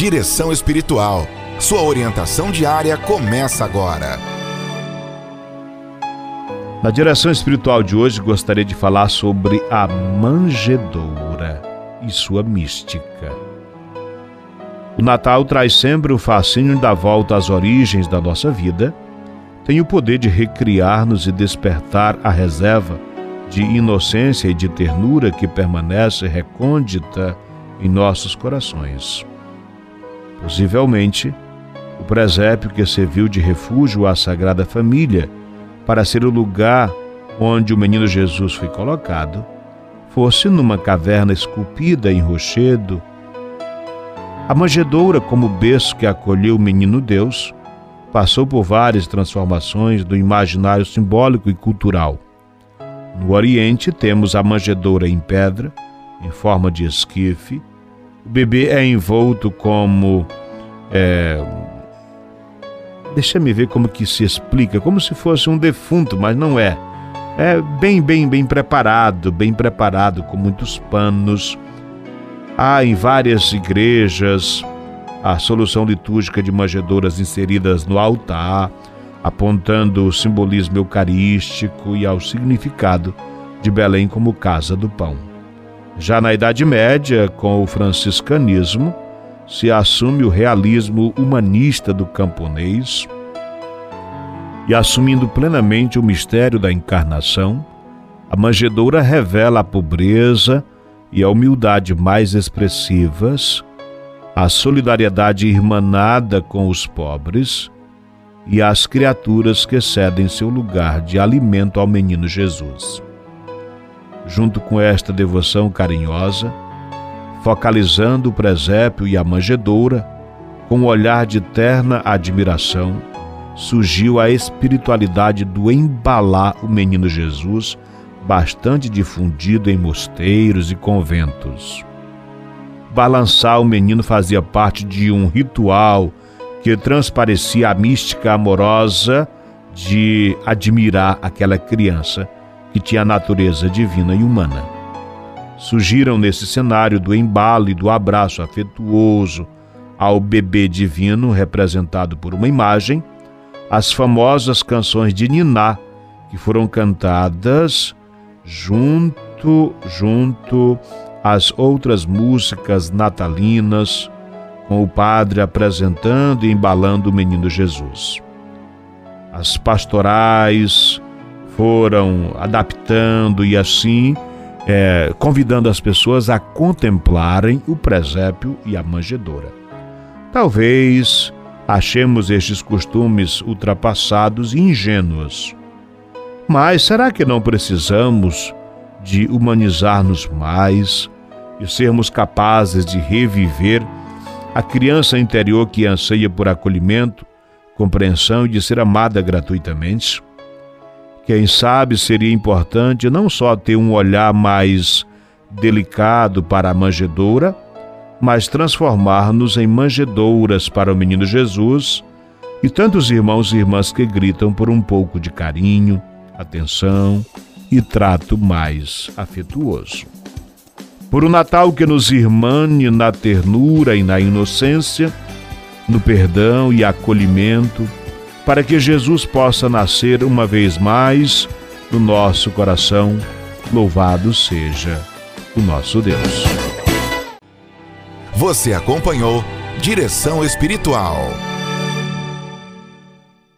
Direção Espiritual. Sua orientação diária começa agora. Na direção espiritual de hoje, gostaria de falar sobre a manjedoura e sua mística. O Natal traz sempre o fascínio da volta às origens da nossa vida, tem o poder de recriar-nos e despertar a reserva de inocência e de ternura que permanece recôndita em nossos corações. Possivelmente, o presépio que serviu de refúgio à Sagrada Família para ser o lugar onde o menino Jesus foi colocado, fosse numa caverna esculpida em rochedo. A manjedoura, como berço que acolheu o menino Deus, passou por várias transformações do imaginário simbólico e cultural. No Oriente, temos a manjedoura em pedra, em forma de esquife. O bebê é envolto como. É, Deixa-me ver como que se explica, como se fosse um defunto, mas não é. É bem, bem, bem preparado, bem preparado, com muitos panos. Há em várias igrejas a solução litúrgica de manjedouras inseridas no altar, apontando o simbolismo eucarístico e ao significado de Belém como casa do pão. Já na Idade Média, com o franciscanismo, se assume o realismo humanista do camponês e assumindo plenamente o mistério da encarnação, a manjedoura revela a pobreza e a humildade mais expressivas, a solidariedade irmanada com os pobres e as criaturas que cedem seu lugar de alimento ao menino Jesus. Junto com esta devoção carinhosa, focalizando o presépio e a manjedoura, com um olhar de terna admiração, surgiu a espiritualidade do embalar o menino Jesus, bastante difundido em mosteiros e conventos. Balançar o menino fazia parte de um ritual que transparecia a mística amorosa de admirar aquela criança que tinha a natureza divina e humana surgiram nesse cenário do embalo e do abraço afetuoso ao bebê divino representado por uma imagem, as famosas canções de Niná, que foram cantadas junto junto às outras músicas natalinas, com o padre apresentando e embalando o menino Jesus. As pastorais foram adaptando e assim é, convidando as pessoas a contemplarem o presépio e a manjedoura. Talvez achemos estes costumes ultrapassados e ingênuos. Mas será que não precisamos de humanizar-nos mais e sermos capazes de reviver a criança interior que anseia por acolhimento, compreensão e de ser amada gratuitamente? Quem sabe seria importante não só ter um olhar mais delicado para a manjedoura, mas transformar-nos em manjedouras para o menino Jesus e tantos irmãos e irmãs que gritam por um pouco de carinho, atenção e trato mais afetuoso. Por um Natal que nos irmane na ternura e na inocência, no perdão e acolhimento, para que Jesus possa nascer uma vez mais no nosso coração. Louvado seja o nosso Deus. Você acompanhou Direção Espiritual.